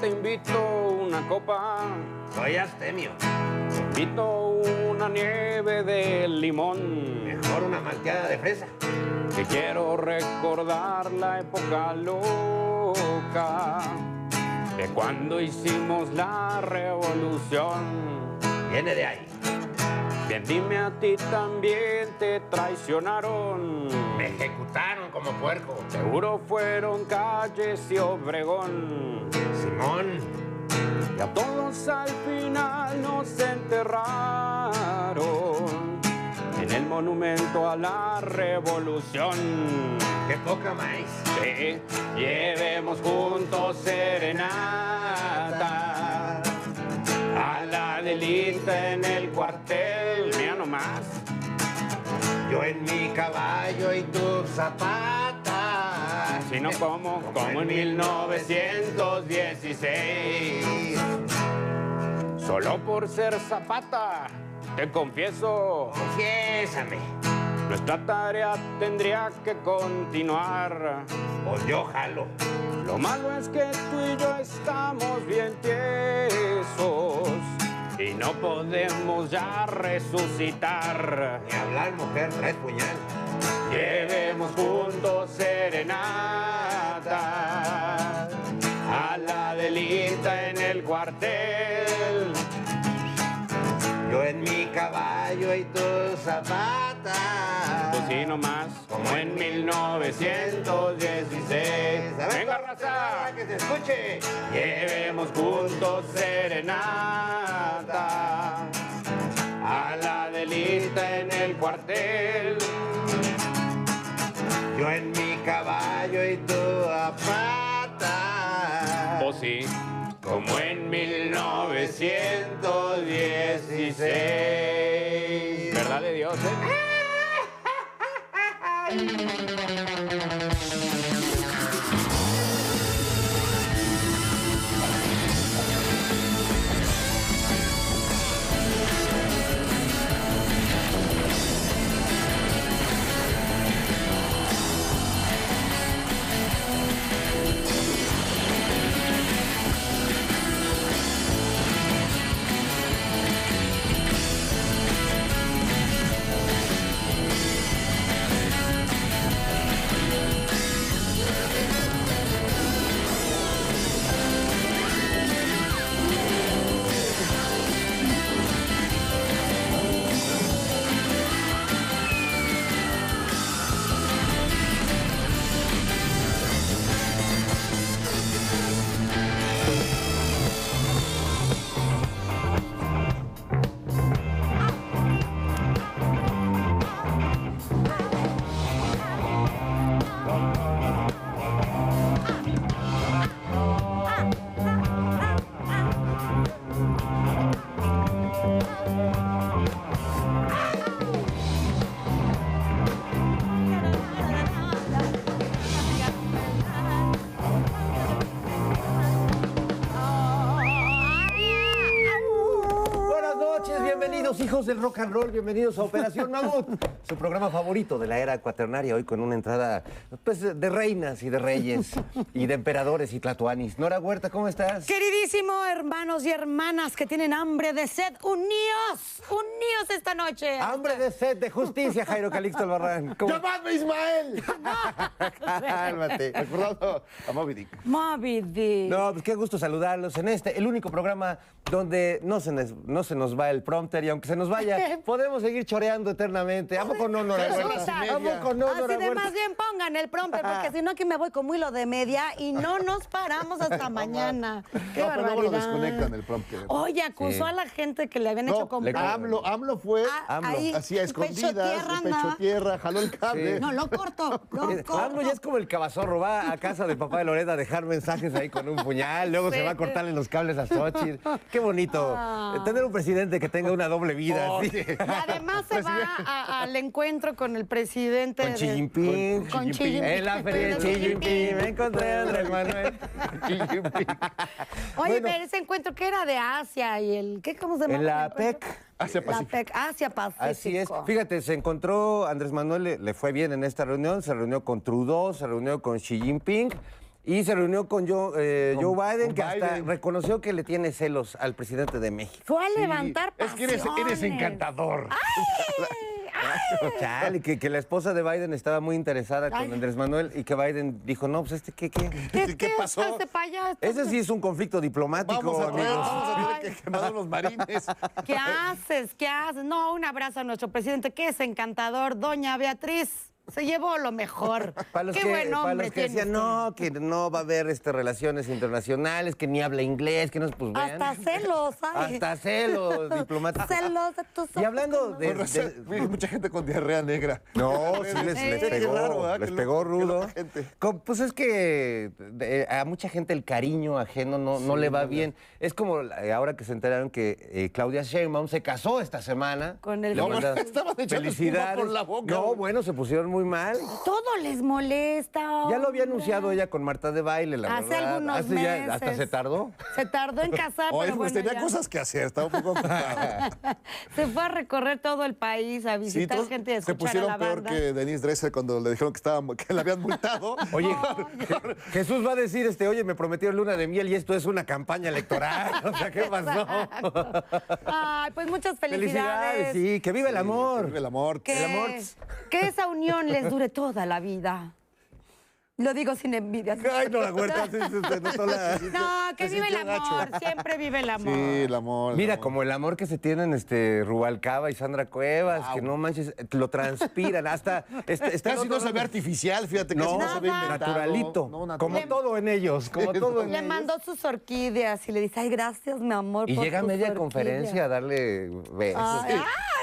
Te invito una copa. Soy astemio. Te invito una nieve de limón. Mejor una malteada de fresa. Que quiero recordar la época loca de cuando hicimos la revolución. Viene de ahí. Bien, dime a ti también te traicionaron. Me ejecutaron como puerco. Seguro fueron calles y Obregón. Simón. Y a todos al final nos enterraron en el monumento a la revolución. Qué poca maíz. Sí, llevemos juntos serenata a la delita en el cuartel. Mira nomás. Yo en mi caballo y tus zapatas. Si no como, como en 1916. Solo por ser zapata, te confieso, Confiésame. Nuestra tarea tendría que continuar. Pues yo jalo. Lo malo es que tú y yo estamos bien tiesos y no podemos ya resucitar. Ni hablar, mujer, traes puñal. Llevemos juntos serenata a la delita en el cuartel. Yo en mi caballo y tus zapatas. Pues sí, nomás, como en 1916. Venga, raza, que se escuche. llevemos juntos serenata a la delita en el cuartel. Yo en mi caballo y tu zapata. Pues sí, como en 1916. Buenas hijos del rock and roll, bienvenidos a Operación Mamut, programa favorito de la era cuaternaria, hoy con una entrada pues, de reinas y de reyes y de emperadores y tlatoanis. Nora Huerta, ¿cómo estás? Queridísimo hermanos y hermanas que tienen hambre de sed, uníos, uníos esta noche. Hambre de sed, de justicia, Jairo Calixto Albarrán. ¿Cómo- ¡Llamadme Ismael! Cálmate. Recordando a Moby Dick. Moby Dick. No, pues qué gusto saludarlos en este, el único programa donde no se, nos, no se nos va el prompter y aunque se nos vaya, podemos seguir choreando eternamente. ¿A poco no, poco no, Así de más bien pongan el prompter, porque si no aquí me voy como hilo de media y no nos paramos hasta mañana. Qué No, pero luego lo barbaridad. desconectan el prompter. Oye, acusó Sí. a la gente que le habían No, hecho comprar. AMLO, AMLO fue Ah, AMLO. ahí, así a pecho escondidas, pecho tierra, jaló el cable. Sí. No, lo corto, lo corto. AMLO ya es como el cabazorro, va a casa de papá de Loreta a dejar mensajes ahí con un puñal, luego se va a cortarle los cables a Xochitl. Qué bonito Ah. tener un presidente que tenga una doble vida. Oh. Y además se va al encuentro con el presidente. Con de- Xi Jinping. Con Xi Jinping. En la feria de Xi Jinping me encontré a Andrés Manuel. Xi Jinping. Oye, Bueno. pero ese encuentro que era de Asia y el. ¿Qué, ¿Cómo se llama? En la el encuentro? PEC. Asia La Pacífico. PEC, Asia Pacífico. Así es. Fíjate, se encontró Andrés Manuel, le, le fue bien en esta reunión, se reunió con Trudeau, se reunió con Xi Jinping Y se reunió con Joe, eh, Con- Joe Biden, con que hasta Biden. reconoció que le tiene celos al presidente de México. Fue a levantar Es que eres, eres encantador. Chale, que, que la esposa de Biden estaba muy interesada con. Andrés Manuel y que Biden dijo, no, pues este, ¿qué, qué? ¿Qué, ¿Qué pasó? Allá, Ese sí es un conflicto diplomático, Vamos a traer, amigos. vamos a tener que quemar unos marines. ¿Qué haces? ¿Qué haces? No, un abrazo a nuestro presidente, que es encantador, doña Beatriz. Se llevó lo mejor. Para los Qué que, buen para hombre los que decían, no, que no va a haber este, relaciones internacionales, que ni habla inglés, que no, pues vean. Hasta celos, ¿sabes? Hasta celos diplomáticos. Celos de tus Y hablando de... Mucha gente con diarrea negra. No, sí les, pegó, les pegó rudo. Pues es que de- a mucha gente el cariño ajeno no, no le va bien. Es como eh, ahora que se enteraron que eh, Claudia Sheinbaum se casó esta semana. Con el- No, estaban echando por la boca, No, bueno, se pusieron muy mal. Todo les molesta. Ya lo había anunciado ella con Marta de Baile, la Hace verdad. algunos Hace ya- meses. hasta se tardó. Se tardó en casar, Oye, pero pues bueno, tenía ya. cosas que hacer, estaba un poco ocupado. Se fue a recorrer todo el país a Sí, visitar todos gente de se escuchar a pusieron la peor banda. que Denise Dresser cuando le dijeron que, estaba, que le habían multado. Oye, Je- Jesús va a decir, este, oye, me prometieron luna de miel y esto es una campaña electoral. O sea, ¿qué pasó? Ay, pues muchas felicidades. Felicidades, sí, que vive el amor. El amor. Que, El amor. que esa unión les dure toda la vida. Lo digo sin envidia. Ay, no, la huerta. sí, sí, la- No, que vive el gacho. amor. Siempre vive el amor. Sí, el amor. el Mira, amor. como el amor que se tienen este Rubalcaba y Sandra Cuevas, que no manches, lo transpiran hasta está, está en Casi otro no se ve artificial, fíjate, No, casi no se ve naturalito, No, natural. como todo en ellos, como todo en Le ellos. mandó sus orquídeas y le dice, ay, gracias, mi amor. Y por llega a media orquídeas". conferencia a darle besos. Ay,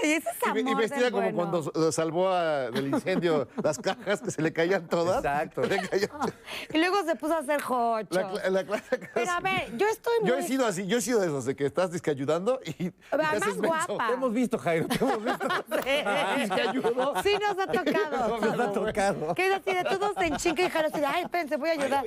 ay, ese es Y, amor ve- y vestida como bueno. cuando s- salvó a- del incendio las cajas que se le caían todas. Exacto. Y luego se puso a hacer jocho. La, la clara Pero a ver, yo estoy muy... Yo he sido así, yo he sido de esos, de que estás disque ayudando y. Además guapa. Te hemos visto, Jairo, te hemos visto. Sí. Sí nos ha tocado. Nos ha tocado. Que es así de todos en chinga y Jaro así de, ay, espérense, voy a ayudar.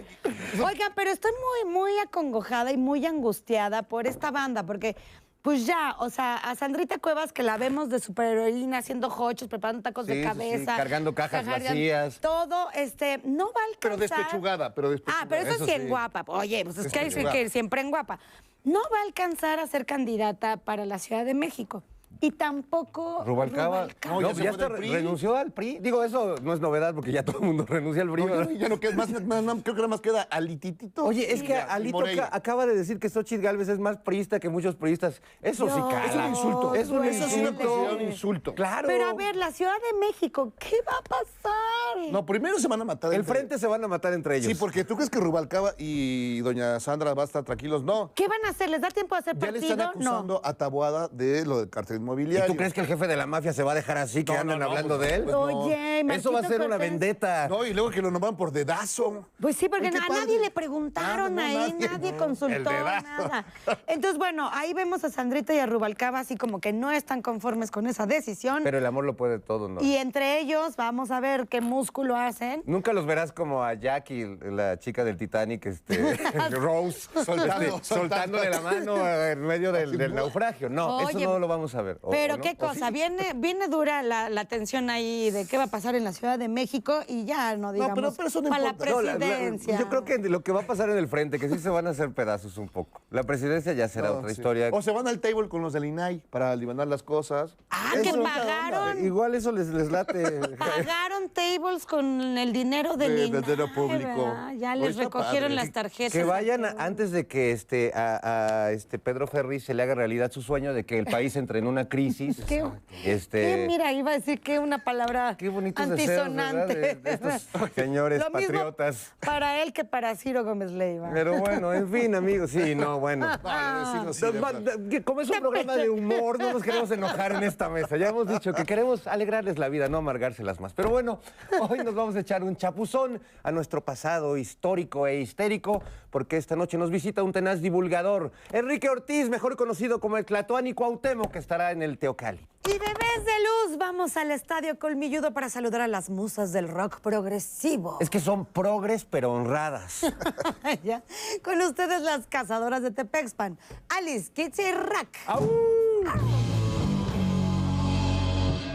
Oigan, pero estoy muy, muy acongojada y muy angustiada por esta banda, porque pues ya, o sea, a Sandrita Cuevas que la vemos de superheroína haciendo hochos, preparando tacos Sí, de sí, cabeza. cargando cajas cargando- vacías. Todo, este, no va a alcanzar. Pero despechugada, pero despechugada. Ah, pero eso, Eso sí en guapa. Oye, pues es que hay que siempre en guapa. No va a alcanzar a ser candidata para la Ciudad de México. Y tampoco Rubalcaba. Rubalcaba. No, No, ya se ya renunció al PRI. Digo, eso no es novedad porque ya todo el mundo renuncia al PRI. No, ya, no- ya no queda más, más- más- creo que nada más queda alititito. Oye, es que ya, Alito acaba de decir que Xochitl Galvez es más priista que muchos priistas. Eso sí cala. Es un insulto. Es un. Eso sí un insulto. Claro. Pero a ver, la Ciudad de México, ¿qué va a pasar? No, primero se van a matar. El entre- frente se van a matar entre ellos. Sí, porque tú crees que Rubalcaba y doña Sandra van a estar tranquilos. No. ¿Qué van a hacer? ¿Les da tiempo de hacer Ya le partido? están acusando a Taboada de lo del ¿Y tú crees que el jefe de la mafia se va a dejar así que No, andan no, no, hablando pues, de él? pues, no. Oye, Eso va a ser una vendetta. No, y luego que lo nombran por dedazo. Pues sí, porque a nadie le preguntaron Ah, ahí, nadie. nadie, No, consultó nada. Entonces, bueno, ahí vemos a Sandrita y a Rubalcaba así como que no están conformes con esa decisión. Pero el amor lo puede todo, ¿no? Y entre ellos, vamos a ver qué músculo hacen. Nunca los verás como a Jackie, la chica del Titanic, este, Rose, Soltando, este, soltándole la mano en medio del, del naufragio. No, eso no lo vamos a ver. ¿O- Pero o no? qué ¿O cosa, sí? viene, viene dura la, la tensión ahí de qué va a pasar en la Ciudad de México y ya no digamos pero- pero eso no para la importa. No, la- la- presidencia. yo creo que lo que va a pasar en el frente, que sí se van a hacer pedazos un poco. La presidencia ya será No, otra sí. historia. O se van al table con los del INAI para aliviar las cosas. Ah, que pagaron, Igual eso les, les late. pagaron tables con el dinero del De- INAI, del dinero público. ¿verdad? Ya les recogieron padre. las tarjetas. Que vayan a- antes de que este, a, a, este Pedro Ferri se le haga realidad su sueño de que el país entre en una crisis. ¿Qué? este, ¿Qué? Mira, iba a decir que una palabra antisonante. de- de estos señores Lo mismo patriotas. para él que para Ciro Gómez Leiva. Pero bueno, en fin, amigos, sí, no, bueno. Sí, no, sí, de Va- verdad. que Como es un programa de humor, no nos queremos enojar en esta mesa. Ya hemos dicho que queremos alegrarles la vida, no amargárselas más. Pero bueno, hoy nos vamos a echar un chapuzón a nuestro pasado histórico e histérico, porque esta noche nos visita un tenaz divulgador, Enrique Ortiz, mejor conocido como el Tlatoani Cuauhtémoc, que estará en el Teocali. Y bebés de luz, vamos al estadio Colmilludo para saludar a las musas del rock progresivo. Es que son progres, pero honradas. Ya. Con ustedes las cazadoras de Tepexpan, Alice, Kitty y Rack.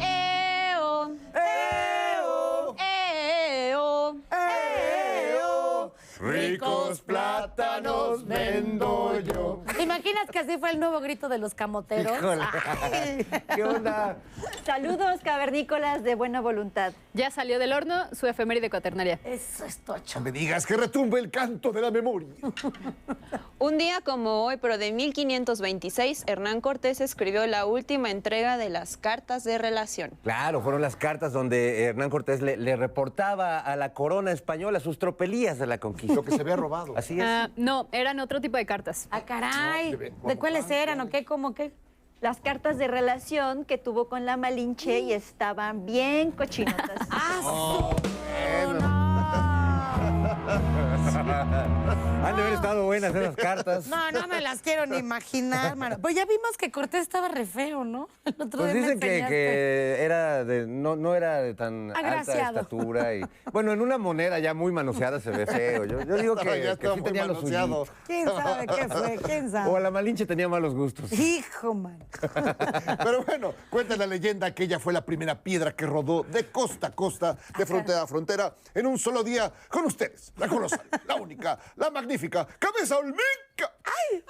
¡Eo! ¡Eo! ¡Eo! Ricos plátanos vendo yo. ¿Te imaginas que así fue el nuevo grito de los camoteros? Ay. ¿Qué onda? Saludos cavernícolas de buena voluntad. Ya salió del horno su efeméride cuaternaria. Eso es tocho. No me digas que retumbe el canto de la memoria. Un día como hoy, pero de 1526, Hernán Cortés escribió la última entrega de las cartas de relación. Claro, fueron las cartas donde Hernán Cortés le, le reportaba a la corona española sus tropelías de la conquista. Lo que se había robado. Así es. Ah, no, eran otro tipo de cartas. Ah, caray. ¿De cuáles eran o qué? ¿Cómo qué? Las cartas de relación que tuvo con la Malinche y estaban bien cochinotas. ¡Ah, Han de haber estado buenas esas cartas. No, no me las quiero ni imaginar, mano. Pues ya vimos que Cortés estaba re feo, ¿no? El otro Pues día me dicen que, que era de, no, no era de tan alta Agraciado. estatura. Y, bueno, en una moneda ya muy manoseada se ve feo. Yo, yo digo No, que, ya que estaba sí muy tenía los. ¿Quién sabe qué fue? ¿Quién sabe? O la Malinche tenía malos gustos. Hijo, man. Pero bueno, cuenta la leyenda que ella fue la primera piedra que rodó de costa a costa, de frontera a frontera, en un solo día con ustedes. La colosal, la única, la magnífica, Cabeza Olmeca. ¡Ay,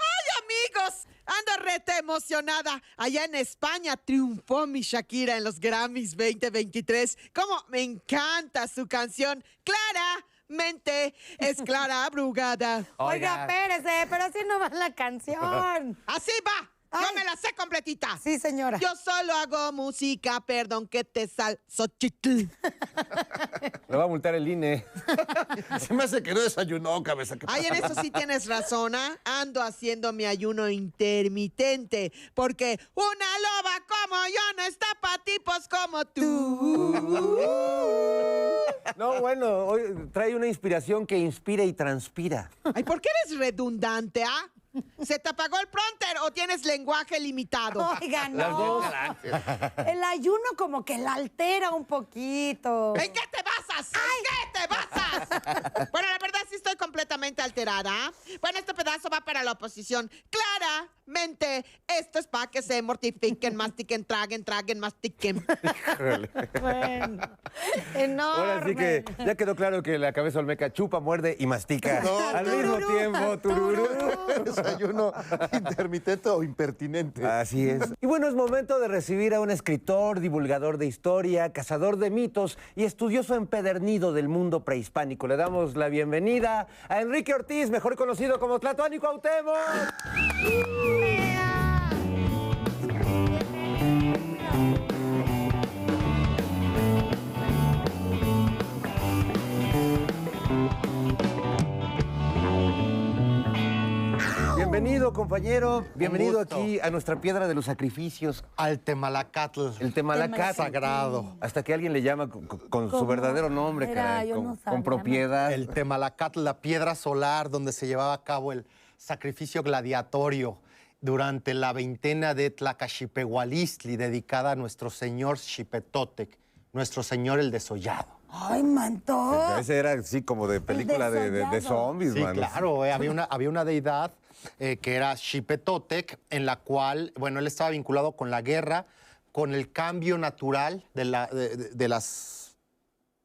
amigos! Ando rete emocionada. Allá en España triunfó mi Shakira en los Grammys 2023. ¡Cómo me encanta su canción! Claramente es Clara Brugada. Oiga, espérese, pero así no va la canción. ¡Así va! ¡Yo me la sé completita! Sí, señora. Yo solo hago música, perdón que te sal, Xochitl. Lo va a multar el INE. Se me hace que no desayunó, cabeza. ¿qué Ay, en eso sí tienes razón, ¿ah? Ando haciendo mi ayuno intermitente, porque una loba como yo no está para tipos como tú. No, bueno, hoy trae una inspiración que inspira y transpira. Ay, ¿por qué eres redundante, ah? ¿Se te apagó el pronter o tienes lenguaje limitado? Oiga, Las no. dos. El ayuno como que la altera un poquito. ¿En qué te basas? ¿En qué te basas? Bueno, la verdad sí estoy completamente alterada. Bueno, este pedazo va para la oposición. Claramente, esto es para que se mortifiquen, mastiquen, traguen, traguen, mastiquen. Bueno, enorme. Ahora sí que ya quedó claro que la cabeza olmeca chupa, muerde y mastica. No, Al mismo tiempo, tururú. Desayuno intermitente o impertinente. Así es. Y bueno, es momento de recibir a un escritor, divulgador de historia, cazador de mitos y estudioso empedernido del mundo prehispánico. Le damos la bienvenida a Enrique Ortiz, mejor conocido como Tlatoani Cuauhtémoc. Bienvenido, compañero. Bienvenido aquí a nuestra piedra de los sacrificios, Al Temalacatl. el Temalacatl. Sagrado. Hasta que alguien le llama con, su verdadero nombre, Era, caray, con, no con propiedad. El Temalacatl, la piedra solar donde se llevaba a cabo el sacrificio gladiatorio durante la veintena de Tlacaxipehualistli, dedicada a nuestro señor Xipetotec, nuestro señor el desollado. Ay, manto. Ese era así como de película de, de- de zombies, Sí, claro, eh, había, una, había una deidad eh, que era Xipetotec, en la cual, bueno, él estaba vinculado con la guerra, con el cambio natural de, la- de- de- de las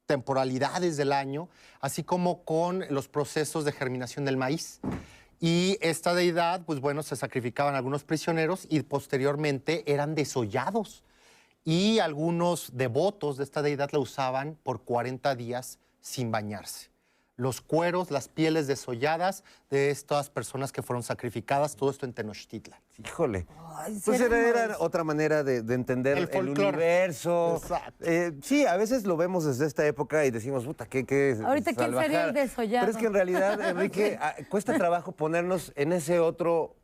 temporalidades del año, así como con los procesos de germinación del maíz. Y esta deidad, pues bueno, se sacrificaban algunos prisioneros y posteriormente eran desollados. Y algunos devotos de esta deidad la usaban por 40 días sin bañarse. Los cueros, las pieles desolladas de estas personas que fueron sacrificadas, todo esto en Tenochtitlan. Híjole. Ay, sí, Pues era otra manera de, de entender El universo. Exacto. Eh, sí, a veces lo vemos desde esta época y decimos, puta, qué, qué Ahorita, ¿quién sería el salvajada". desollado? Pero es que en realidad, Enrique, ah, cuesta trabajo ponernos en ese otro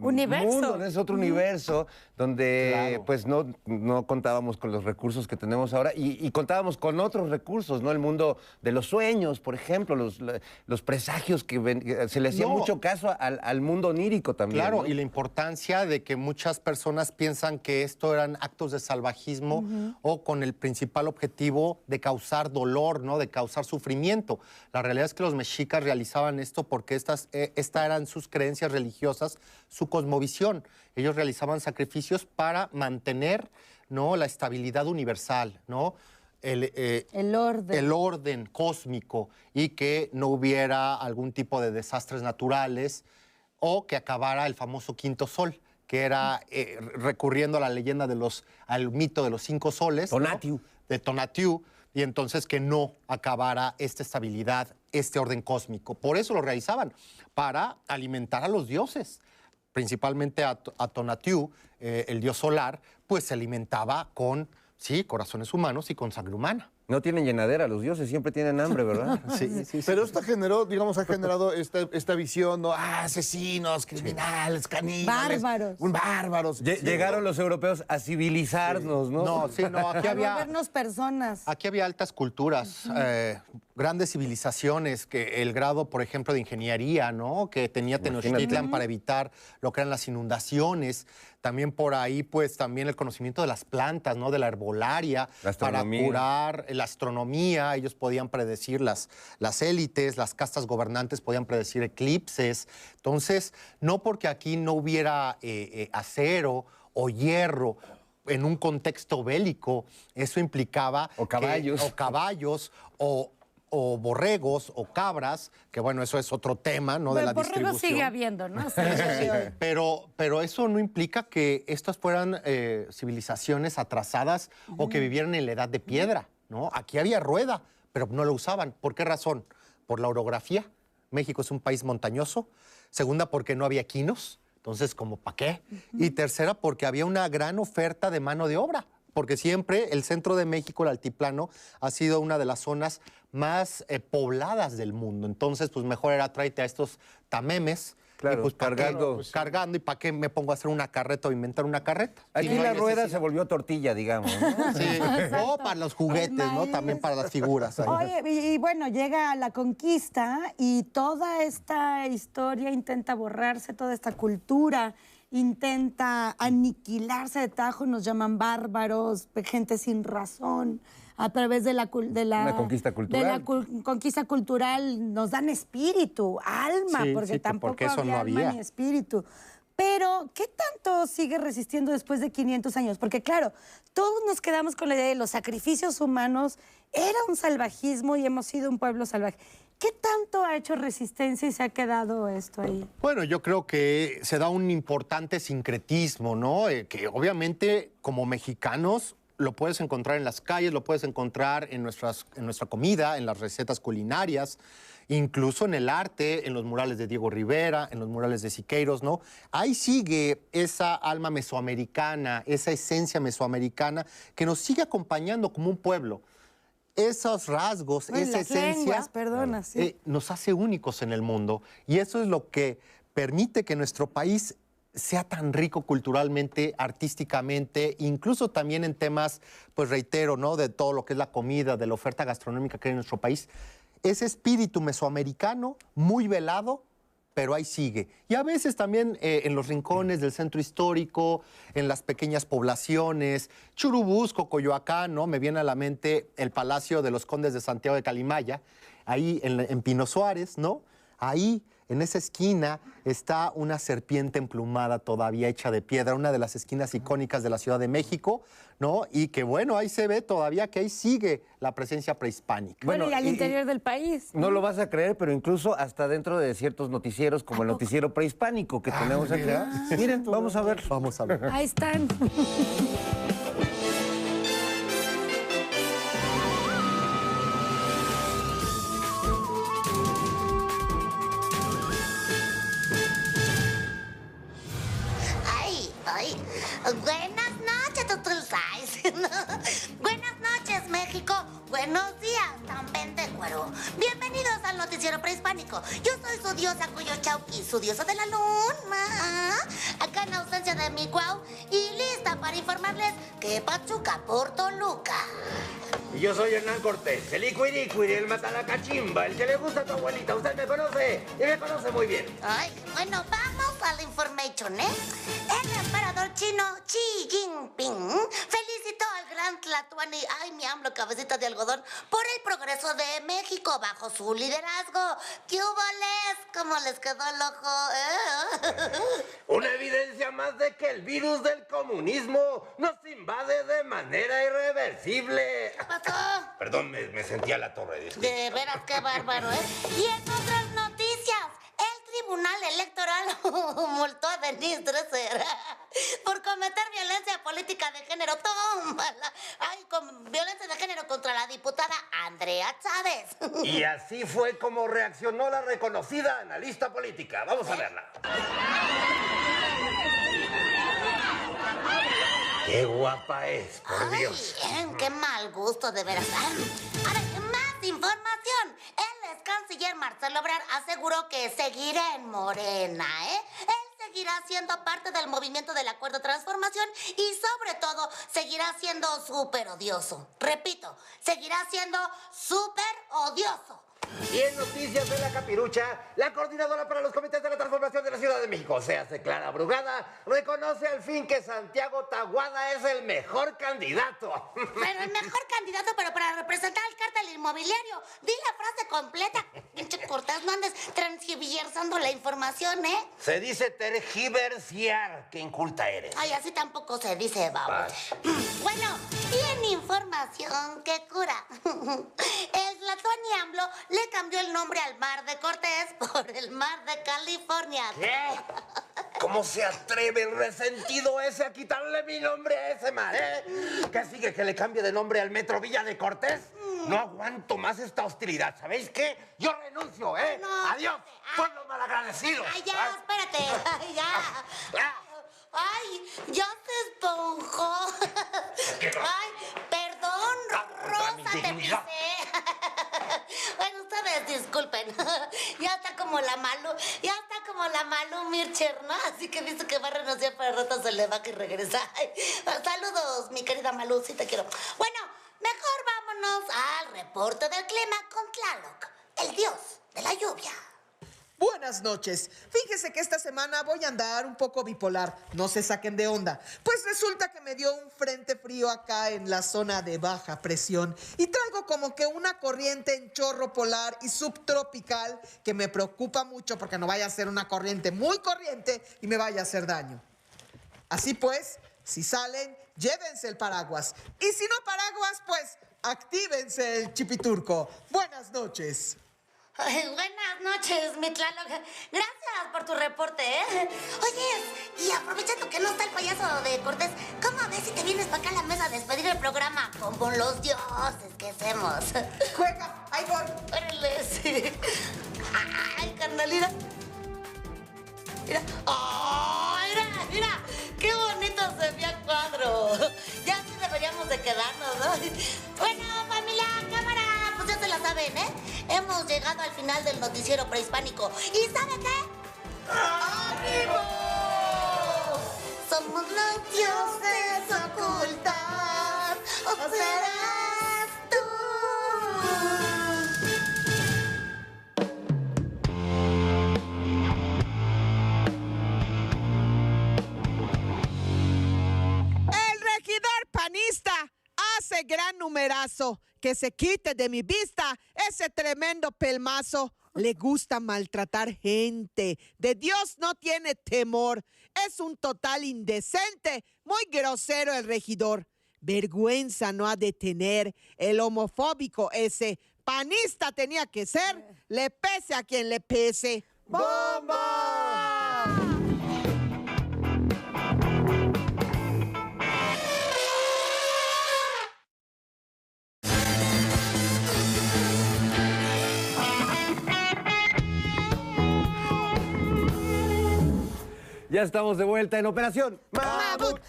Universo. mundo, en ese otro universo donde Claro. pues no, no contábamos con los recursos que tenemos ahora y, y contábamos con otros recursos, ¿no? El mundo de los sueños, por ejemplo, los, los presagios que, ven- que se le hacía No. mucho caso al, al mundo onírico también. Claro, ¿no? y la importancia de que muchas personas piensan que esto eran actos de salvajismo o con el principal objetivo de causar dolor, ¿no? De causar sufrimiento. La realidad es que los mexicas realizaban esto porque estas, eh, esta eran sus creencias religiosas, su cosmovisión. Ellos realizaban sacrificios para mantener, ¿no? La estabilidad universal, ¿no? el, eh, El orden. el orden cósmico y que no hubiera algún tipo de desastres naturales o que acabara el famoso quinto sol, que era eh, recurriendo a la leyenda de los, al mito de los cinco soles. ¿no? Tonatiuh. De Tonatiuh, y entonces que no acabara esta estabilidad, este orden cósmico. Por eso lo realizaban, para alimentar a los dioses principalmente a, a Tonatiuh, eh, el dios solar, pues se alimentaba con, sí, corazones humanos y con sangre humana. No tienen llenadera, los dioses siempre tienen hambre, ¿verdad? Sí, sí, sí. Pero esto generó, digamos, ha generado esta, esta visión, ¿no? Ah, asesinos, criminales, caníbales. Bárbaros. Un bárbaros. Lle- Llegaron los europeos a civilizarnos, ¿no? No, sí, no, aquí A había, volvernos personas. aquí había altas culturas, eh, grandes civilizaciones, que el grado, por ejemplo, de ingeniería, ¿no? Que tenía Tenochtitlan para evitar lo que eran las inundaciones. También por ahí, pues, también el conocimiento de las plantas, ¿no? De la herbolaria, La para curar la astronomía. Ellos podían predecir las, las élites, las castas gobernantes podían predecir eclipses. Entonces, no porque aquí no hubiera eh, eh, acero o hierro en un contexto bélico, eso implicaba... O que- caballos. o caballos, o, o borregos, o cabras, que bueno, eso es otro tema, ¿no? de la borrego distribución. sigue habiendo, ¿no? Pero, pero eso no implica que estas fueran eh, civilizaciones atrasadas o que vivieran en la edad de piedra, ¿no? Aquí había rueda, pero no lo usaban. ¿Por qué razón? Por la orografía. México es un país montañoso. Segunda, porque no había quinos. Entonces, ¿como para qué? Y tercera, porque había una gran oferta de mano de obra. Porque siempre el centro de México, el altiplano, ha sido una de las zonas más eh, pobladas del mundo. Entonces, pues mejor era tráete a estos tamemes. Claro, y pues, cargando. Pues, cargando. ¿Y para qué me pongo a hacer una carreta o inventar una carreta? Aquí Si no la rueda se volvió tortilla, digamos. ¿no? Sí. O para los juguetes, ¿no? También para las figuras. Oye, y, y bueno, llega la conquista y toda esta historia intenta borrarse, toda esta cultura intenta aniquilarse de tajo, nos llaman bárbaros, gente sin razón. A través de la, cul- de la Una conquista cultural. De la conquista cultural nos dan espíritu, alma, Sí, porque sí, tampoco porque eso había no alma ni espíritu. Pero, ¿qué tanto sigue resistiendo después de 500 años? Porque, claro, todos nos quedamos con la idea de los sacrificios humanos. Era un salvajismo y hemos sido un pueblo salvaje. ¿Qué tanto ha hecho resistencia y se ha quedado esto ahí? Bueno, yo creo que se da un importante sincretismo, ¿no? Eh, que obviamente como mexicanos lo puedes encontrar en las calles, lo puedes encontrar en, nuestras, en nuestra comida, en las recetas culinarias, incluso en el arte, en los murales de Diego Rivera, en los murales de Siqueiros, ¿no? Ahí sigue esa alma mesoamericana, esa esencia mesoamericana que nos sigue acompañando como un pueblo. Esos rasgos, Bueno, esa esencia lenguas, perdona, sí. eh, nos hace únicos en el mundo. Y eso es lo que permite que nuestro país sea tan rico culturalmente, artísticamente, incluso también en temas, pues reitero, ¿no? De todo lo que es la comida, de la oferta gastronómica que hay en nuestro país. Ese espíritu mesoamericano, muy velado, pero ahí sigue. Y a veces también eh, en los rincones del centro histórico, en las pequeñas poblaciones, Churubusco, Coyoacán, ¿no? Me viene a la mente el Palacio de los Condes de Santiago de Calimaya, ahí en, en Pino Suárez, ¿no? Ahí, en esa esquina, está una serpiente emplumada todavía hecha de piedra, una de las esquinas icónicas de la Ciudad de México, ¿no? Y que bueno, ahí se ve todavía que ahí sigue la presencia prehispánica. Bueno, Bueno, y al y- interior del país. No lo vas a creer, pero incluso hasta dentro de ciertos noticieros, como el noticiero prehispánico que tenemos aquí. Miren, vamos a ver. Vamos a ver. Ahí están. Buenos días, tan pendecuero. Bienvenidos al noticiero prehispánico. Yo soy su diosa Cuyochauqui, su diosa de la luna. Acá en ausencia de mi guau y lista para informarles que Pachuca por Toluca. Y yo soy Hernán Cortés, el Icuiricuiri, el Matalacachimba, el que le gusta a tu abuelita. Usted me conoce y me conoce muy bien. Ay, bueno, vamos a la information, ¿eh? El emperador chino Xi Jinping felicitó al gran Tlatuani, ay, mi AMLO, cabecita de algodón, por el progreso de México bajo su liderazgo. ¿Qué hubo, les? ¿Cómo les quedó el ojo? Una evidencia más de que el virus del comunismo nos invade de manera irreversible. ¿Qué pasó? Perdón, me, me sentí a la torre. De veras, qué bárbaro, ¿eh? Y en otras noticias, el Tribunal Electoral multó a Denise Dresser por cometer violencia política de género. Tómala. Ay, con violencia de género contra la diputada Y así fue como reaccionó la reconocida analista política. Vamos a verla. Qué guapa es, por Dios. Ay, qué mal gusto, de veras. Ahora, más información. El ex canciller Marcelo Obrar aseguró que seguirá en Morena, ¿eh? Seguirá siendo parte del movimiento del Acuerdo Transformación y sobre todo seguirá siendo súper odioso. Repito, seguirá siendo súper odioso. Y en noticias de la capirucha, la coordinadora para los comités de la transformación de la Ciudad de México, o sea, se Clara Brugada, reconoce al fin que Santiago Taguada es el mejor candidato. Pero el mejor candidato, pero para representar al cártel inmobiliario. Di la frase completa. Pinche Cortés, no andes transgiversando la información, ¿eh? Se dice tergiversiar, qué inculta eres. Ay, así tampoco se dice, vamos. Bueno, y en información que cura. El Tlatuani AMLO le cambió el nombre al mar de Cortés por el mar de California. ¿Qué? ¿Cómo se atreve el resentido ese a quitarle mi nombre a ese mar, eh? ¿Qué sigue? ¿Que le cambie de nombre al Metro Villa de Cortés? No aguanto más esta hostilidad. ¿Sabéis qué? Yo renuncio, ¿eh? No. Adiós, pueblo malagradecido. Ay, ya, espérate. Ay, ya. Ay, ya se esponjó. Ay, perdón, Rosa, te pisé. Bueno, ustedes disculpen. Ya está como la Malu, ya está como la Malu Mircher, ¿no? Así que visto que va a renunciar para rato se le va que regresa. Ay, saludos, mi querida Malu, sí te quiero. Bueno, mejor vámonos al reporte del clima con Tlaloc, el dios de la lluvia. Buenas noches. Fíjese que esta semana voy a andar un poco bipolar. No se saquen de onda. Pues resulta que me dio un frente frío acá en la zona de baja presión y traigo como que una corriente en chorro polar y subtropical que me preocupa mucho porque no vaya a ser una corriente muy corriente y me vaya a hacer daño. Así pues, si salen, llévense el paraguas. Y si no paraguas, pues actívense el chipiturco. Buenas noches. Ay, buenas noches, mi Tlaloc. Gracias por tu reporte, ¿eh? Oye, y aprovechando que no está el payaso de Cortés, ¿cómo ves si te vienes para acá a la mesa a despedir el programa como los dioses que hacemos? Juega, ahí voy. Órale, sí. Ay, carnalita. Mira. ¡Oh, mira, mira! ¡Qué bonito se ve a cuadro! Ya sí deberíamos de quedarnos, ¿no? Bueno, familia, cámara, se la saben, ¿eh? Hemos llegado al final del noticiero prehispánico. ¿Y saben qué? ¡Ánimo! Somos los dioses ocultos. ¿O serás gran numerazo. Que se quite de mi vista ese tremendo pelmazo. Le gusta maltratar gente. De Dios no tiene temor. Es un total indecente. Muy grosero el regidor. Vergüenza no ha de tener el homofóbico ese. Panista tenía que ser. Le pese a quien le pese. ¡Bomba! Ya estamos de vuelta en Operación Mamut.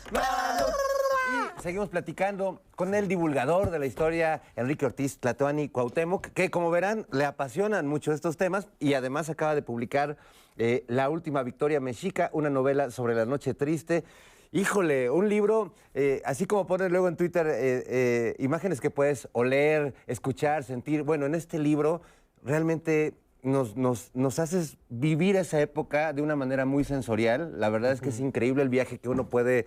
Y seguimos platicando con el divulgador de la historia, Enrique Ortiz Tlatoani Cuauhtémoc, que como verán le apasionan mucho estos temas y además acaba de publicar eh, La Última Victoria Mexica, una novela sobre la noche triste. Híjole, un libro, eh, así como pones luego en Twitter eh, imágenes que puedes oler, escuchar, sentir. Bueno, en este libro realmente nos, nos, nos haces vivir esa época de una manera muy sensorial. La verdad es que es increíble el viaje que uno puede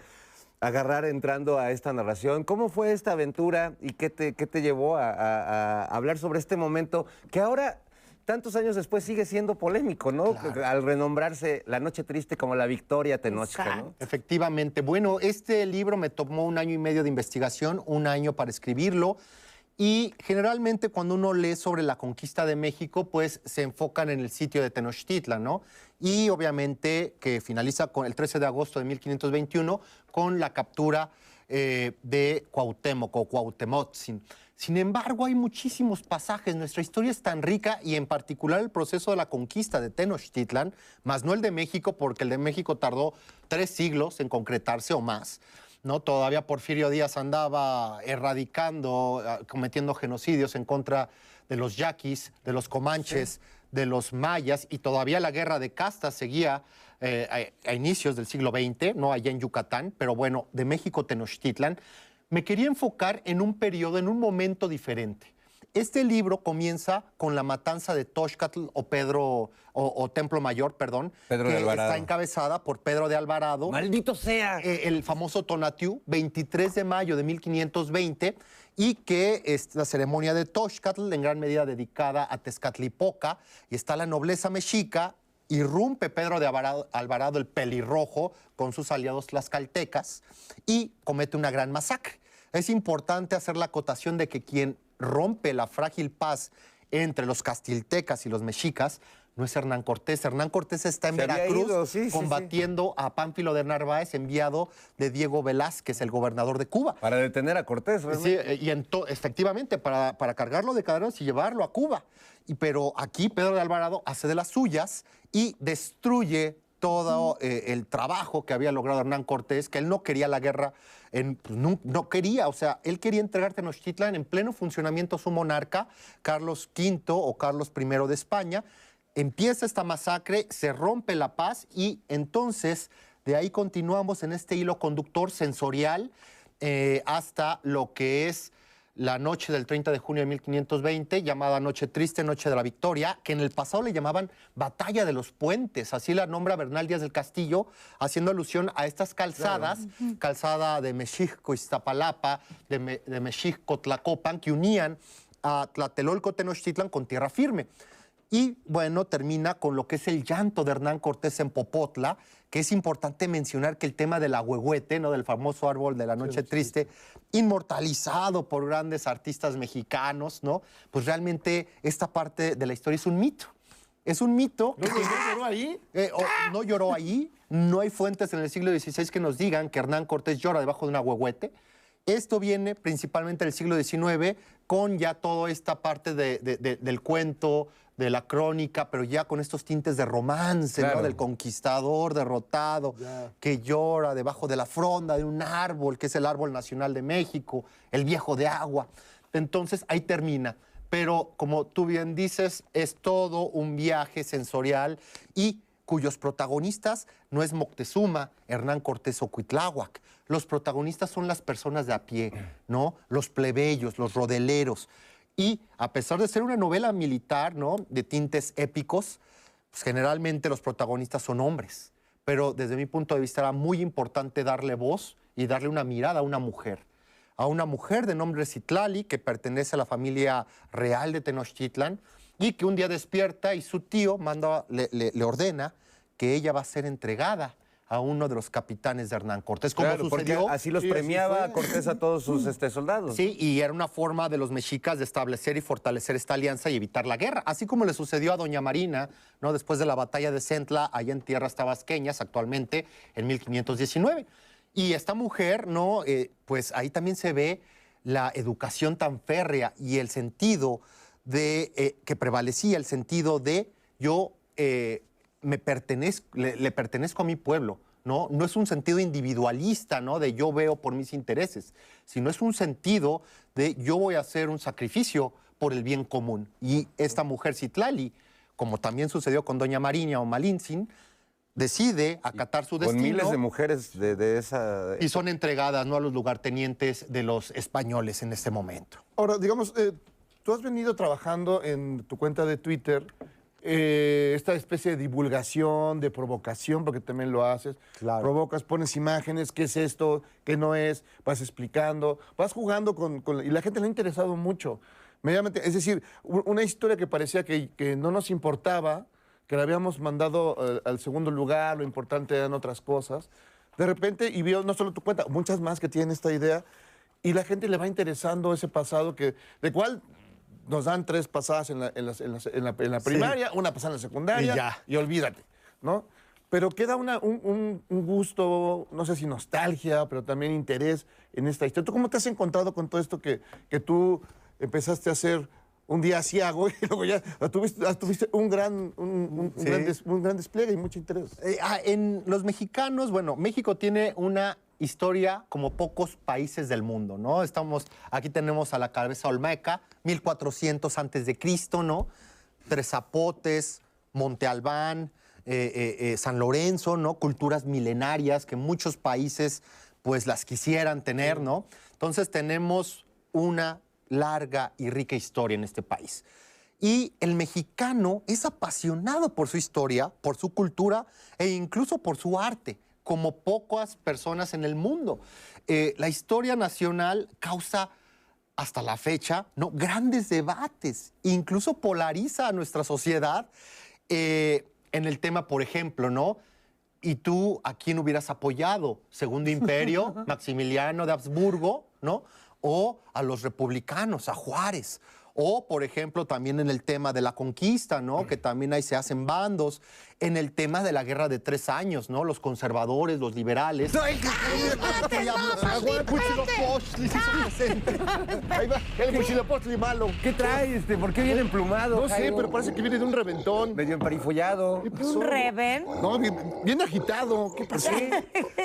agarrar entrando a esta narración. ¿Cómo fue esta aventura y qué te, qué te llevó a, a- a hablar sobre este momento que ahora, tantos años después, sigue siendo polémico, ¿no? Al renombrarse La Noche Triste como La Victoria Tenochca, ¿no? Efectivamente. Bueno, este libro me tomó un año y medio de investigación, un año para escribirlo. Y generalmente cuando uno lee sobre la conquista de México, pues se enfocan en el sitio de Tenochtitlan, ¿no? Y obviamente que finaliza con el 13 de agosto de 1521 con la captura eh, de Cuauhtémoc o Cuauhtémotzin. Sin embargo, hay muchísimos pasajes. Nuestra historia es tan rica y en particular el proceso de la conquista de Tenochtitlan, más no el de México, porque el de México tardó tres siglos en concretarse o más. ¿No? Todavía Porfirio Díaz andaba erradicando, ah, cometiendo genocidios en contra de los yaquis, de los comanches, de los mayas, y todavía la guerra de castas seguía eh, a, a inicios del siglo XX, no allá en Yucatán, pero bueno, de México Tenochtitlan. Me quería enfocar en un periodo, en un momento diferente. Este libro comienza con la matanza de Toxcatl o Pedro o, o Templo Mayor, perdón, Pedro de que Alvarado. está encabezada por Pedro de Alvarado. ¡Maldito sea! Eh, el famoso Tonatiuh, 23 de mayo de 1520, y que es la ceremonia de Toxcatl, en gran medida dedicada a Tezcatlipoca, y está la nobleza mexica, irrumpe Pedro de Alvarado, Alvarado el pelirrojo con sus aliados tlaxcaltecas y comete una gran masacre. Es importante hacer la acotación de que quien rompe la frágil paz entre los castiltecas y los mexicas no es Hernán Cortés. Hernán Cortés está en Se Veracruz ido, sí, sí, sí. combatiendo a Pánfilo de Narváez, enviado de Diego Velázquez, el gobernador de Cuba. Para detener a Cortés, Sí, realmente. eh, y efectivamente, para, para cargarlo de cadenas y llevarlo a Cuba. Y, pero aquí Pedro de Alvarado hace de las suyas y destruye todo eh, el trabajo que había logrado Hernán Cortés, que él no quería la guerra, pues, no, quería, o sea, él quería entregar Tenochtitlan en pleno funcionamiento su monarca, Carlos V o Carlos I de España. Empieza esta masacre, se rompe la paz y entonces de ahí continuamos en este hilo conductor sensorial eh, hasta lo que es la noche del 30 de junio de 1520, llamada Noche Triste, Noche de la Victoria, que en el pasado le llamaban Batalla de los Puentes, así la nombra Bernal Díaz del Castillo, haciendo alusión a estas calzadas, calzada de Mexicco, Iztapalapa, de, Me- de Tlacopan, que unían a Tlatelolco, Tenochtitlan con tierra firme. Y bueno, termina con lo que es el llanto de Hernán Cortés en Popotla, que es importante mencionar que el tema del agüehuete, ¿no? del famoso árbol de la noche triste, inmortalizado por grandes artistas mexicanos, ¿no? Pues realmente esta parte de la historia es un mito. Es un mito. que- lloró ahí? eh, o- no lloró ahí. No hay fuentes en el siglo XVI que nos digan que Hernán Cortés llora debajo de un agüehuete. Esto viene principalmente del siglo XIX con ya toda esta parte de- de- de- del cuento, de la crónica, pero ya con estos tintes de romance, ¿no? Del conquistador derrotado que llora debajo de la fronda de un árbol, que es el árbol nacional de México, el viejo de agua. Entonces ahí termina. Pero como tú bien dices, es todo un viaje sensorial y cuyos protagonistas no es Moctezuma, Hernán Cortés o Cuitláhuac. Los protagonistas son las personas de a pie, ¿no? Los plebeyos, los rodeleros. Y a pesar de ser una novela militar, ¿no? De tintes épicos, pues generalmente los protagonistas son hombres. Pero desde mi punto de vista era muy importante darle voz y darle una mirada a una mujer. A una mujer de nombre Citlali, que pertenece a la familia real de Tenochtitlan, y que un día despierta y su tío manda, le, le- le ordena que ella va a ser entregada a uno de los capitanes de Hernán Cortés. Como Claro, porque sucedió así los premiaba Cortés a todos sus este, soldados. Sí, y era una forma de los mexicas de establecer y fortalecer esta alianza y evitar la guerra, así como le sucedió a Doña Marina, ¿no? Después de la batalla de Centla, allá en tierras tabasqueñas, actualmente en 1519. Y esta mujer, ¿no? Eh, pues ahí también se ve la educación tan férrea y el sentido de eh, que prevalecía, el sentido de yo eh, me pertenezco, le, le pertenezco a mi pueblo. ¿no? No es un sentido individualista, ¿no? De yo veo por mis intereses, sino es un sentido de yo voy a hacer un sacrificio por el bien común. Y esta mujer Citlali, como también sucedió con Doña Mariña o Malintzin, decide acatar su Con destino. miles de mujeres de, de esa... Y son entregadas ¿no? a los lugartenientes de los españoles en este momento. Ahora, digamos, eh, tú has venido trabajando en tu cuenta de Twitter eh, esta especie de divulgación, de provocación, porque también lo haces. Claro. Provocas, pones imágenes, qué es esto, qué no es, vas explicando, vas jugando con, con- y la gente le ha interesado mucho. Medianamente, es decir, una historia que parecía que, que no nos importaba, que la habíamos mandado eh, al segundo lugar, lo importante eran otras cosas. De repente, y vio no solo tu cuenta, muchas más que tienen esta idea, y la gente le va interesando ese pasado que, de cual nos dan tres pasadas en la, en las- en las- en la- en la primaria, una pasada en la secundaria, Y ya. y olvídate, ¿no? Pero queda una- un, gusto, no sé si nostalgia, pero también interés en esta historia. ¿Tú cómo te has encontrado con todo esto que, que tú empezaste a hacer un día así hago y luego ya tuviste, tuviste un, gran, un, un- un Sí. gran des- un gran despliegue y mucho interés? Eh, ah, en los mexicanos, bueno, México tiene una historia como pocos países del mundo, ¿no? Estamos, aquí tenemos a la cabeza Olmeca, 1400 antes de Cristo, ¿no? Tres Zapotes, Monte Albán, eh, eh, eh, San Lorenzo, ¿no? Culturas milenarias que muchos países pues las quisieran tener, ¿no? Entonces tenemos una larga y rica historia en este país. Y el mexicano es apasionado por su historia, por su cultura e incluso por su arte, como pocas personas en el mundo. Eh, la historia nacional causa hasta la fecha ¿no? grandes debates, incluso polariza a nuestra sociedad eh, en el tema, por ejemplo, ¿no? ¿Y tú a quién hubieras apoyado? ¿Segundo Imperio, Maximiliano de Habsburgo, ¿no? O a los republicanos, a Juárez. O, por ejemplo, también en el tema de la conquista, ¿no? Que también ahí se hacen bandos. En el tema de la guerra de tres años, ¿no? Los conservadores, los liberales. Ahí va, el Huitzilopochtli malo. ¿Qué traes? Este? ¿Por qué viene emplumado? No sé, pero parece que viene de un reventón. Medio emparifollado. ¿Un reven? No, bien, bien agitado. ¿Qué pasó?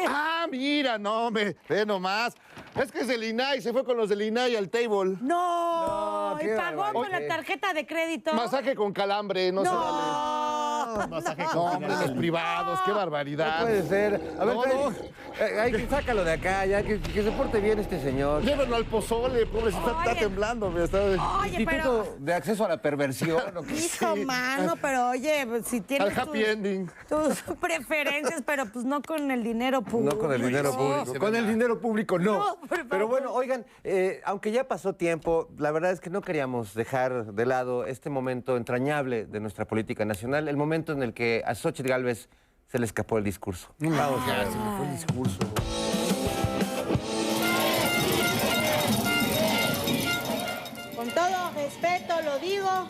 ah, mira, no, me, ve nomás. Es que es del INAI, se fue con los del INAI al table. No, No, y pagó con la tarjeta de crédito. Masaje con calambre, no, se vale. No. Masaje No, con hombre, los privados, qué No barbaridad. puede ser. A ver, No, no. eh, hay que sácalo de acá, ya, que, que se porte bien este señor. Llévenlo al pozole, pobre, está, está Oye. temblando. me está- Oye, Instituto pero... de acceso a la perversión. ¿o qué? Hijo, mano, pero oye, si tienes Al happy tus, ending. tus preferencias, pero pues no con el dinero público. No con el dinero público. Con el dinero público, no. No. Pero bueno, oigan, eh, aunque ya pasó tiempo, la verdad es que no queríamos dejar de lado este momento entrañable de nuestra política nacional, el momento en el que a Xochitl Gálvez se le escapó el discurso. Vamos a ver. Se me fue el discurso. Con todo respeto lo digo,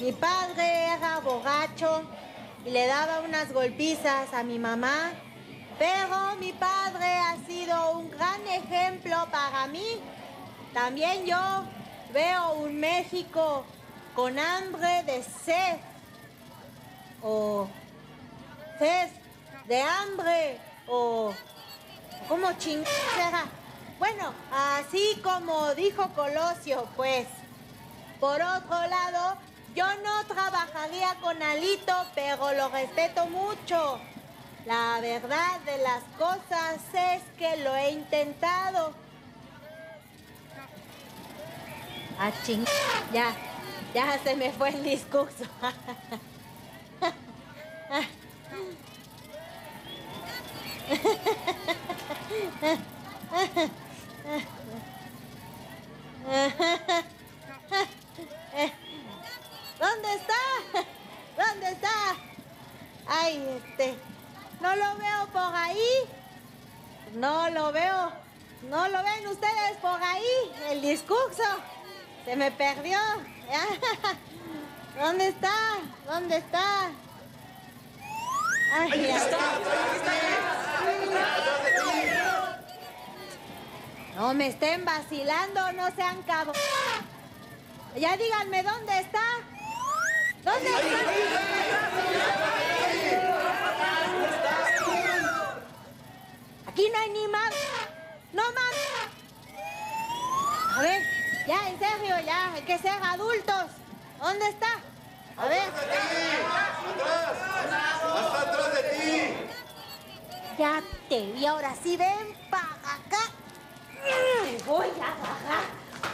mi padre era borracho y le daba unas golpizas a mi mamá, pero mi padre ha sido un gran ejemplo para mí. También yo veo un México con hambre de sed o sed de hambre o ¿Cómo chingada? Bueno, así como dijo Colosio, pues. Por otro lado, yo no trabajaría con Alito, pero lo respeto mucho. La verdad de las cosas es que lo he intentado. Ah, ching. Ya, ya se me fue el discurso. ¿Dónde está? ¿Dónde está? Ay, este, no lo veo por ahí. No lo veo. No lo ven ustedes por ahí. El discurso. Se me perdió. ¿Dónde está? ¿Dónde está? Ahí está. No me estén vacilando, no sean cabros. Ya díganme dónde está. ¿Dónde está? Aquí no hay ni más. No más. A ver, ya, en serio, ya, hay que ser adultos. ¿Dónde está? A ver. Ya te vi, ahora sí, ven para acá. Te voy a bajar,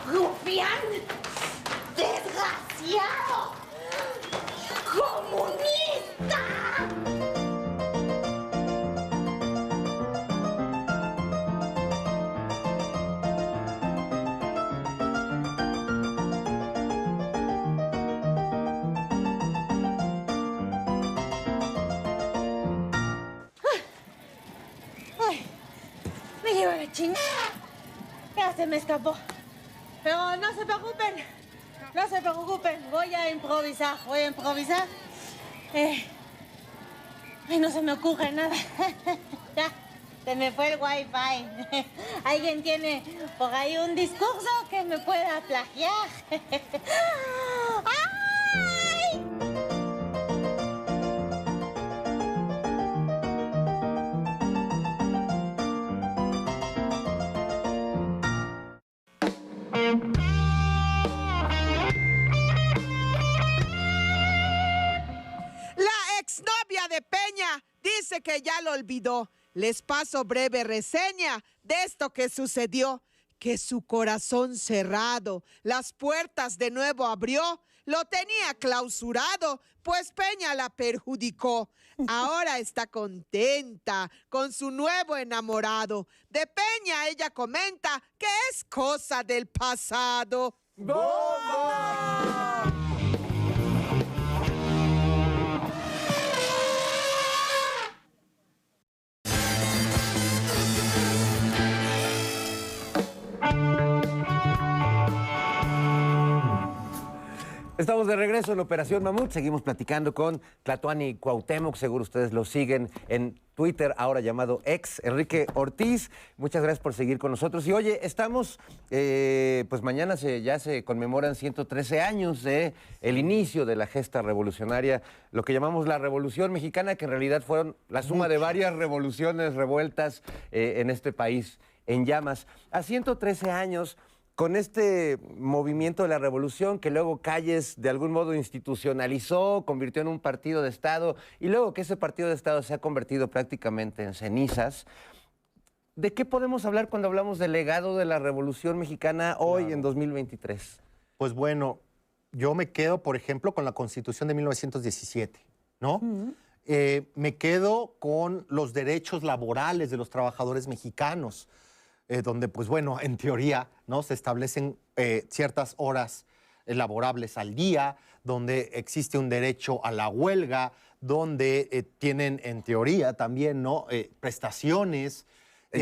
rufián, desgraciado. ¿Cómo se me escapó. Pero no se preocupen. No se preocupen. Voy a improvisar. Voy a improvisar. Eh, ay, no se me ocurre nada. ya, se me fue el wifi. ¿Alguien tiene por ahí un discurso que me pueda plagiar? ya lo olvidó. Les paso breve reseña de esto que sucedió. Que su corazón cerrado, las puertas de nuevo abrió, lo tenía clausurado, pues Peña la perjudicó. Ahora está contenta con su nuevo enamorado. De Peña ella comenta que es cosa del pasado. Estamos de regreso en Operación Mamut. Seguimos platicando con Tlatuani Cuauhtémoc. Seguro ustedes lo siguen en Twitter, ahora llamado ex Enrique Ortiz. Muchas gracias por seguir con nosotros. Y oye, estamos, eh, pues mañana se, ya se conmemoran 113 años de el inicio de la gesta revolucionaria, lo que llamamos la Revolución Mexicana, que en realidad fueron la suma de varias revoluciones revueltas eh, en este país en llamas. A 113 años con este movimiento de la revolución que luego Calles de algún modo institucionalizó, convirtió en un partido de Estado y luego que ese partido de Estado se ha convertido prácticamente en cenizas. ¿De qué podemos hablar cuando hablamos del legado de la revolución mexicana hoy en 2023? Pues bueno, yo me quedo, por ejemplo, con la Constitución de 1917, ¿no? Eh, me quedo con los derechos laborales de los trabajadores mexicanos, eh, donde, pues bueno, en teoría, ¿no? Se establecen eh, ciertas horas laborables al día, donde existe un derecho a la huelga, donde eh, tienen, en teoría, también, ¿no? Prestaciones.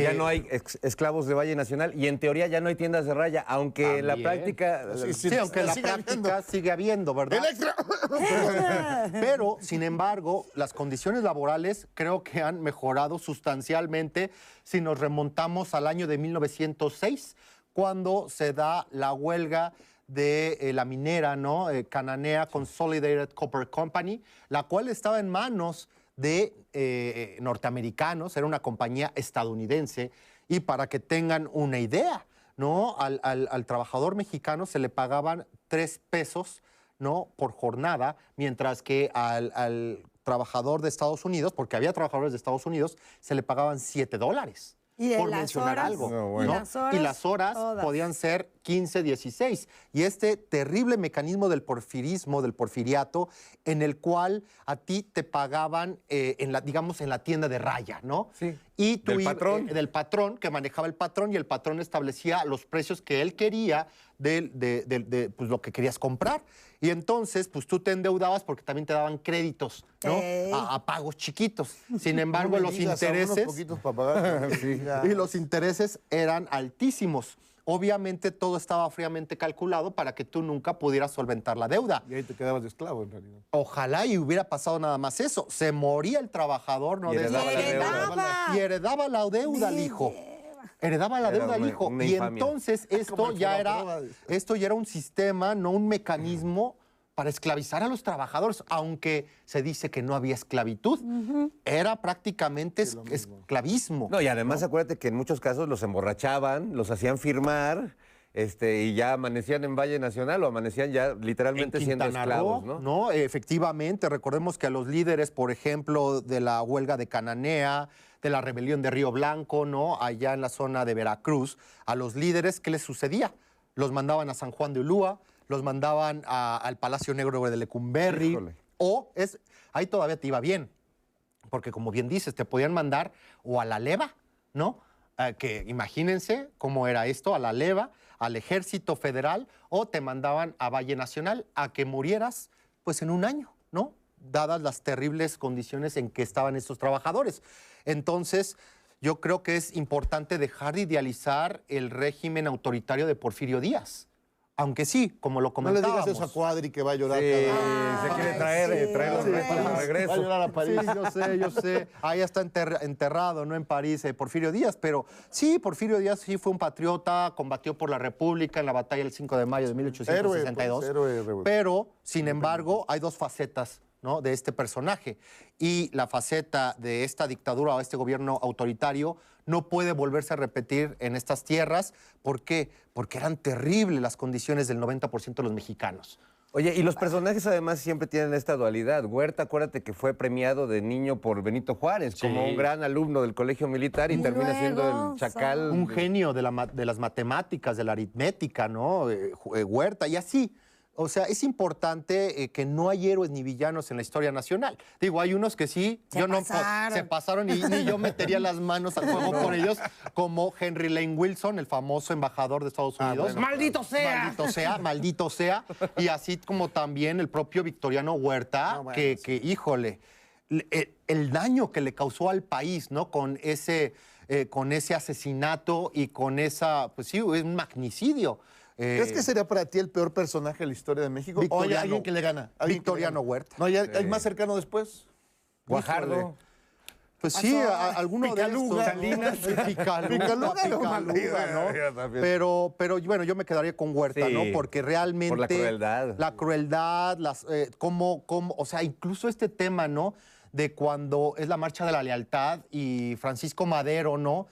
Ya eh, no hay ex- esclavos de Valle Nacional y en teoría ya no hay tiendas de raya, aunque en la También. práctica... Sí, aunque en la práctica sigue habiendo, ¿verdad? Pero, sin embargo, las condiciones laborales creo que han mejorado sustancialmente si nos remontamos al año de 1906, cuando se da la huelga de eh, la minera, ¿no? Eh, Cananea Consolidated Copper Company, la cual estaba en manos de eh, norteamericanos, era una compañía estadounidense, y para que tengan una idea, ¿no? Al, al- al trabajador mexicano se le pagaban tres pesos, ¿no? Por jornada, mientras que al, al trabajador de Estados Unidos, porque había trabajadores de Estados Unidos, se le pagaban siete dólares. Y por mencionar horas, algo. No. Y las horas, y las horas todas. podían ser 15, 16. Y este terrible mecanismo del porfirismo, del porfiriato, en el cual a ti te pagaban, eh, en la, digamos, en la tienda de raya, ¿no? Sí. Y tú Del iba- patrón. eh, del patrón, que manejaba el patrón, y el patrón establecía los precios que él quería de, de- de- de, pues, lo que querías comprar. Y entonces, pues tú te endeudabas porque también te daban créditos, ¿no? A, a pagos chiquitos. Sin embargo, No los digas, a unos intereses. poquitos para pagar. Sí. y los intereses eran altísimos. Obviamente todo estaba fríamente calculado para que tú nunca pudieras solventar la deuda. Y ahí te quedabas de esclavo, en realidad. Ojalá y hubiera pasado nada más eso. Se moría el trabajador, ¿no? Y De heredaba la manera. deuda. Y heredaba la deuda al hijo. Heredaba la Era deuda al hijo. Y infamia. entonces esto Como el ya era, esto ya era un sistema, no un mecanismo para esclavizar a los trabajadores, aunque se dice que no había esclavitud. Era prácticamente es- esclavismo. No, y además acuérdate que en muchos casos los emborrachaban, los hacían firmar, este, y ya amanecían en Valle Nacional o amanecían ya literalmente en siendo esclavos, Roo, ¿no? Efectivamente, recordemos que a los líderes, por ejemplo, de la huelga de Cananea, de la rebelión de Río Blanco, ¿no? Allá en la zona de Veracruz, a los líderes, ¿qué les sucedía? Los mandaban a San Juan de Ulúa, los mandaban a- al Palacio Negro de Lecumberri, O es, ahí todavía te iba bien, porque como bien dices, te podían mandar o a la leva, ¿no? Eh, que imagínense cómo era esto, a la leva, al ejército federal, o te mandaban a Valle Nacional a que murieras pues en un año, ¿no? Dadas las terribles condiciones en que estaban estos trabajadores. Entonces, yo creo que es importante dejar de idealizar el régimen autoritario de Porfirio Díaz. Aunque sí, como lo No le comentábamos. digas eso a Cuadri que va a llorar Sí, cada se quiere traer, traer los Sí, restos de Va a regreso. llorar a París. Sí, yo sé, yo sé. Ahí está enter- enterrado, ¿no? En París, eh, Porfirio Díaz. Pero sí, Porfirio Díaz sí fue un patriota, combatió por la República en la batalla del 5 de mayo de 1862. Héroe, pues, héroe. Pero, sin embargo, hay dos facetas ¿no? de este personaje. Y la faceta de esta dictadura o este gobierno autoritario no puede volverse a repetir en estas tierras. ¿Por qué? Porque eran terribles las condiciones del 90% de los mexicanos. Oye, y los personajes además siempre tienen esta dualidad. Huerta, acuérdate que fue premiado de niño por Benito Juárez como un gran alumno del colegio militar y, Y termina siendo el chacal. Un genio de, la ma- de las matemáticas, de la aritmética, ¿no? Eh, eh, Huerta, y así. O sea, es importante eh, que no hay héroes ni villanos en la historia nacional. Digo, hay unos que sí, Se yo no pasaron. se pasaron y ni yo metería las manos al fuego por ellos, como Henry Lane Wilson, el famoso embajador de Estados Unidos. bueno. ¡Maldito sea! Maldito sea, maldito sea. Y así como también el propio Victoriano Huerta, bueno, que, que, híjole, el, el daño que le causó al país, ¿no? Con ese, eh, con ese asesinato y con esa, pues sí, es un magnicidio. Eh, ¿Crees que sería para ti el peor personaje de la historia de México? ¿O hay Victoriano. alguien que le gana? ¿Alguien que le Victoriano gana? Huerta. ¿No hay, hay Sí. más cercano después? Guajardo. Pues sí, a- a- alguno Picaluga, de estos. Salinas. Picaluga, Picaluga lo Picaluga, ¿no? Pero, pero bueno, yo me quedaría con Huerta, Sí, ¿no? Porque realmente... por la crueldad. La crueldad, las, eh, cómo, cómo, o sea, incluso este tema, ¿no? De cuando es la marcha de la lealtad y Francisco Madero, ¿no?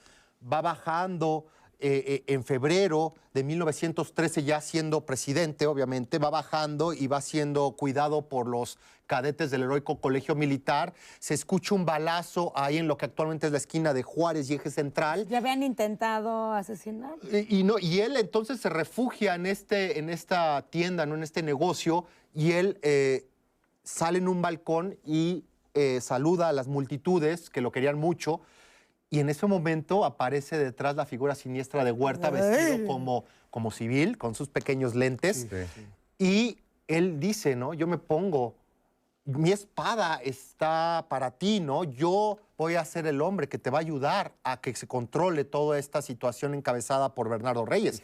Va bajando eh, eh, en febrero de 1913, ya siendo presidente, obviamente, va bajando y va siendo cuidado por los cadetes del heroico colegio militar. Se escucha un balazo ahí en lo que actualmente es la esquina de Juárez y Eje Central. Ya habían intentado asesinar. Y, y no, y él entonces se refugia en, este, en esta tienda, ¿no? en este negocio, y él eh, sale en un balcón y eh, saluda a las multitudes que lo querían mucho. Y en ese momento aparece detrás la figura siniestra de Huerta, vestido como, como civil, con sus pequeños lentes. Y él dice, ¿no? Yo me pongo, mi espada está para ti, ¿no? Yo voy a ser el hombre que te va a ayudar a que se controle toda esta situación encabezada por Bernardo Reyes.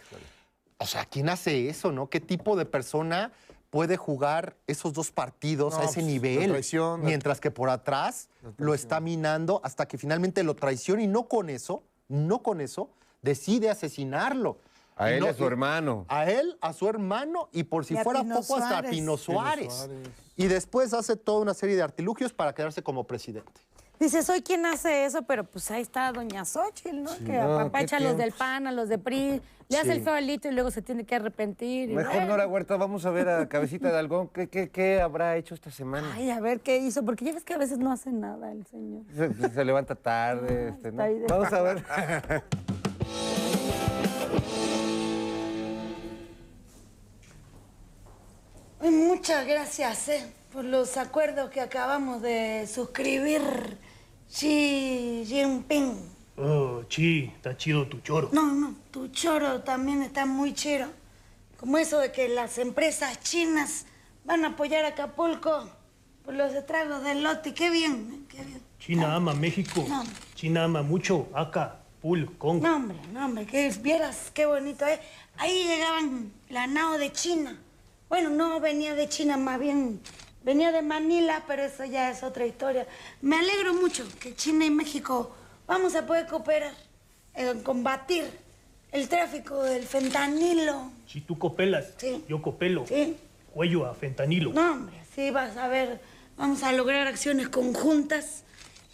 O sea, ¿quién hace eso, no? ¿Qué tipo de persona puede jugar esos dos partidos No, a ese pues, nivel? traición, mientras que por atrás lo está minando hasta que finalmente lo traiciona y no con eso, no con eso, decide asesinarlo. A Y él y no- a su hermano. A él, a su hermano y por si Y fuera Pino poco hasta a Suárez. Pino. Suárez. Y después hace toda una serie de artilugios para quedarse como presidente. Dice, soy quien hace eso, pero pues ahí está Doña Xochitl, ¿no? que no, apapacha a los del. PAN, a los de PRI, le hace Sí. el feo al Lito y luego se tiene que arrepentir. Mejor. Nora Huerta, vamos a ver a Cabecita de Algón. ¿Qué, qué, qué habrá hecho esta semana? Ay, a ver qué hizo, porque ya ves que a veces no hace nada el señor. Se, se levanta tarde. este, ¿no? de- Vamos a ver. Muchas gracias eh, por los acuerdos que acabamos de suscribir. Xi Jinping. Oh, chi, está chido tu choro. No, no, tu choro también está muy chido. Como eso de que las empresas chinas van a apoyar a Acapulco por los estragos del lote. Qué bien, eh, qué bien. China ama México. No. China ama mucho acá, Pul, Kong. No, hombre, no, hombre, que vieras qué bonito es. Ahí llegaban la nao de China. Bueno, no venía de China, más bien venía de Manila, pero eso ya es otra historia. Me alegro mucho que China y México vamos a poder cooperar en combatir el tráfico del fentanilo. Si tú copelas, Sí. yo copelo. Sí. Cuello a fentanilo. No, hombre, sí vas a ver, vamos a lograr acciones conjuntas,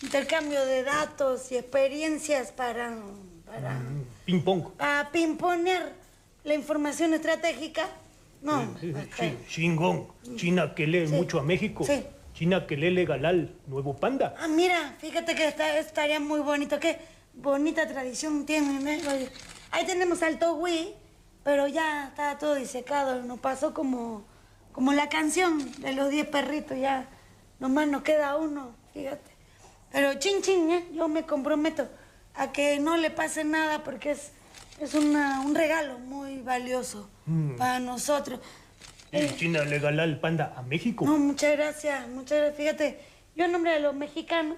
intercambio de datos y experiencias para, para, Ping pong. para pimponear la información estratégica. No, este, sí, Chingón. China que lee mucho a México. Sí. China que lee legal al nuevo panda. Ah, mira, fíjate que está, estaría muy bonito. Qué bonita tradición tienen, ¿eh? Ahí tenemos al Togui, pero ya está todo disecado. Nos pasó como, como la canción de los 10 perritos. Ya nomás nos queda uno, fíjate. Pero chin chin, ¿eh? yo me comprometo a que no le pase nada porque es, es una- un regalo muy valioso Mm. para nosotros. Eh, ¿Y China le gala el panda a México? No, muchas gracias, muchas gracias. Fíjate, yo en nombre de los mexicanos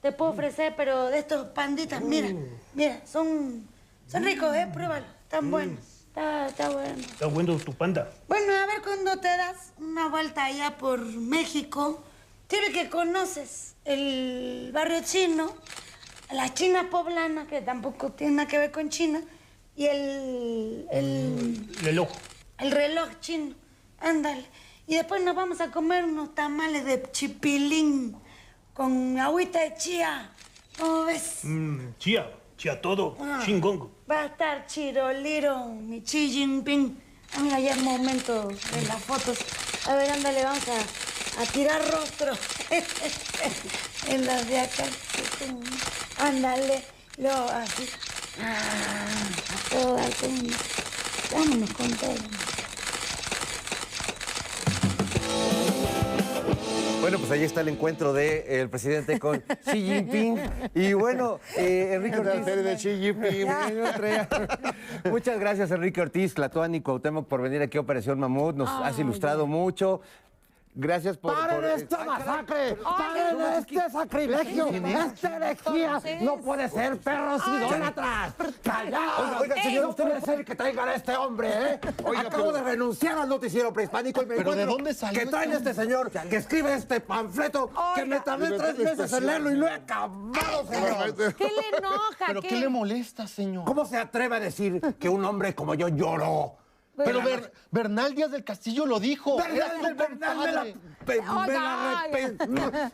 te puedo ofrecer, pero de estos panditas, mira, mira, son, son ricos, ¿eh? Pruébalo, están buenos, está, está bueno. Está bueno tu panda. Bueno, a ver cuando te das una vuelta allá por México, tiene que conoces el barrio chino, la China poblana, que tampoco tiene nada que ver con China, y el, el, Reloj. el reloj chino. Ándale. Y después nos vamos a comer unos tamales de chipilín con agüita de chía. ¿Cómo ves? Mm, chía, chía todo. Ah. Chingón. Va a estar Chiroliro, mi Xi Jinping. Ah, mira, ya es momento de las fotos. A ver, ándale, vamos a, a tirar rostro. en las de acá. Ándale, luego así. Ah, a todas. con- Vámonos con todo. Bueno, pues ahí está el encuentro del presidente con Xi Jinping. Y bueno, eh, Enrique Ortiz. de Xi Jinping. Muchas gracias, Enrique Ortiz, Tlatuani, Cuauhtémoc, por venir aquí a Operación Mamut. Nos has ilustrado mucho. Gracias por... ¡Paren por- esta masacre! ¡Paren este sacrilegio! ¡Esta herejía! ¡No puede ser, perros idólatras! ¡Callaos! Oiga, oiga, señor, no usted puede ser que traigan a este hombre, ¿eh? Oiga, Acabo pero- de renunciar al noticiero prehispánico y me ¿Pero de encuentro dónde salió que traen este señor que escribe este panfleto que me tardé tres meses en leerlo y no he acabado, señor. ¿Qué le enoja? ¿Pero qué le molesta, señor? ¿Cómo se atreve a decir que un hombre como yo lloró? Pero Ber- Bernal Díaz del Castillo lo dijo. Bernal, Era su Bernal, me la, pe- me la repe-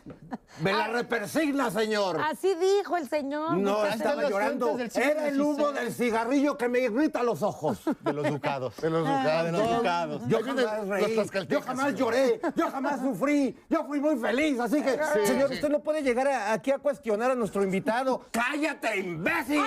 me la repersigna, señor. Así dijo el señor. No ¿qué estaba llorando. Era el humo del cigarrillo que me irrita los ojos. De los ducados. De los ducados. de los ducados. Yo jamás reí, yo jamás lloré, yo jamás sufrí, yo fui muy feliz, así que... Señor, usted no puede llegar a- aquí a cuestionar a nuestro invitado. ¡Cállate, imbécil!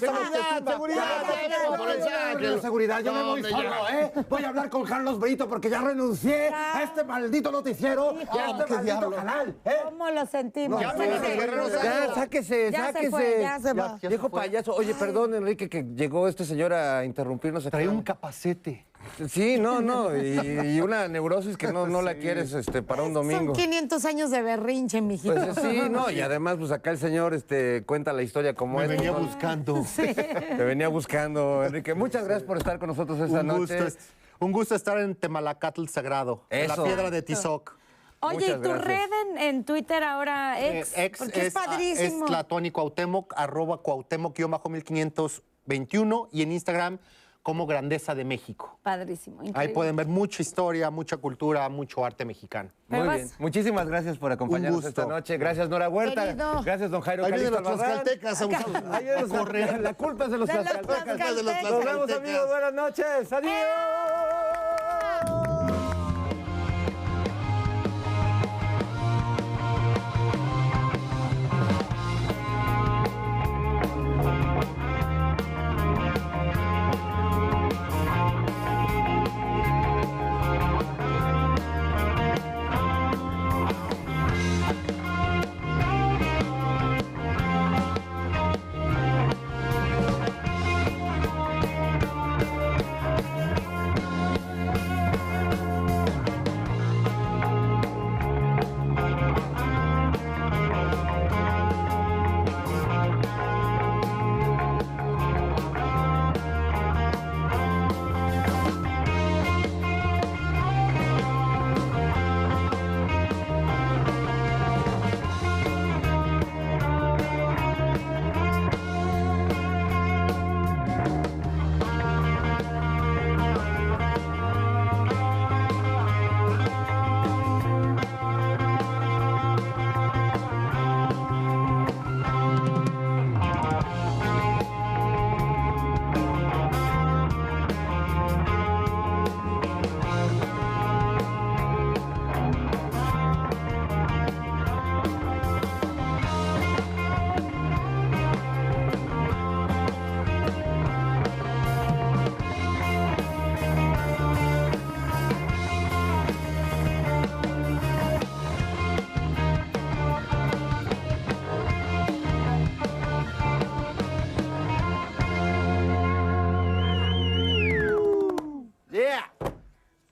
De tumba. seguridad, Ya, ya, no, por el no, saque. no, seguridad, yo me voy ¿Dónde solo, ya? ¿eh? Voy a hablar con Carlos Brito porque ya renuncié a este maldito noticiero y a este maldito diablo. canal, ¿eh? ¿Cómo lo sentimos? Ya, Sáquese. Ya, sáquese, Ya se sáquese. fue, ya se va. Viejo payaso. Oye, perdón, Enrique, que llegó este señor a interrumpirnos. Trae un capacete. Sí, no, no. Y, y una neurosis que no, no la quieres este, para un domingo. Son 500 años de berrinche, mijito. Pues sí, no, y además, pues acá el señor este, cuenta la historia como Me es. venía ¿no? buscando. Te venía buscando, Enrique. Muchas gracias por estar con nosotros esta Un gusto, noche. es- un gusto estar en Temalacatl Sagrado, en la Eso. piedra de Tizoc. Oye, Muchas ¿y tu gracias. red en, en Twitter ahora ex? Eh, ex porque es, ah, padrísimo. Es Tlatuani Cuauhtémoc, arroba Cuauhtémoc-1521 y en Instagram como Grandeza de México. Padrísimo, Ahí pueden ver mucha historia, mucha cultura, mucho arte mexicano. Muy bien. Muchísimas gracias por acompañarnos esta noche. Gracias, Nora Huerta. Querido. Gracias, don Jairo Ahí vienen los tlaxcaltecas a buscar- Ahí vienen los- La culpa es de los tlaxcaltecas. Nos vemos, amigos. Buenas noches. Adiós.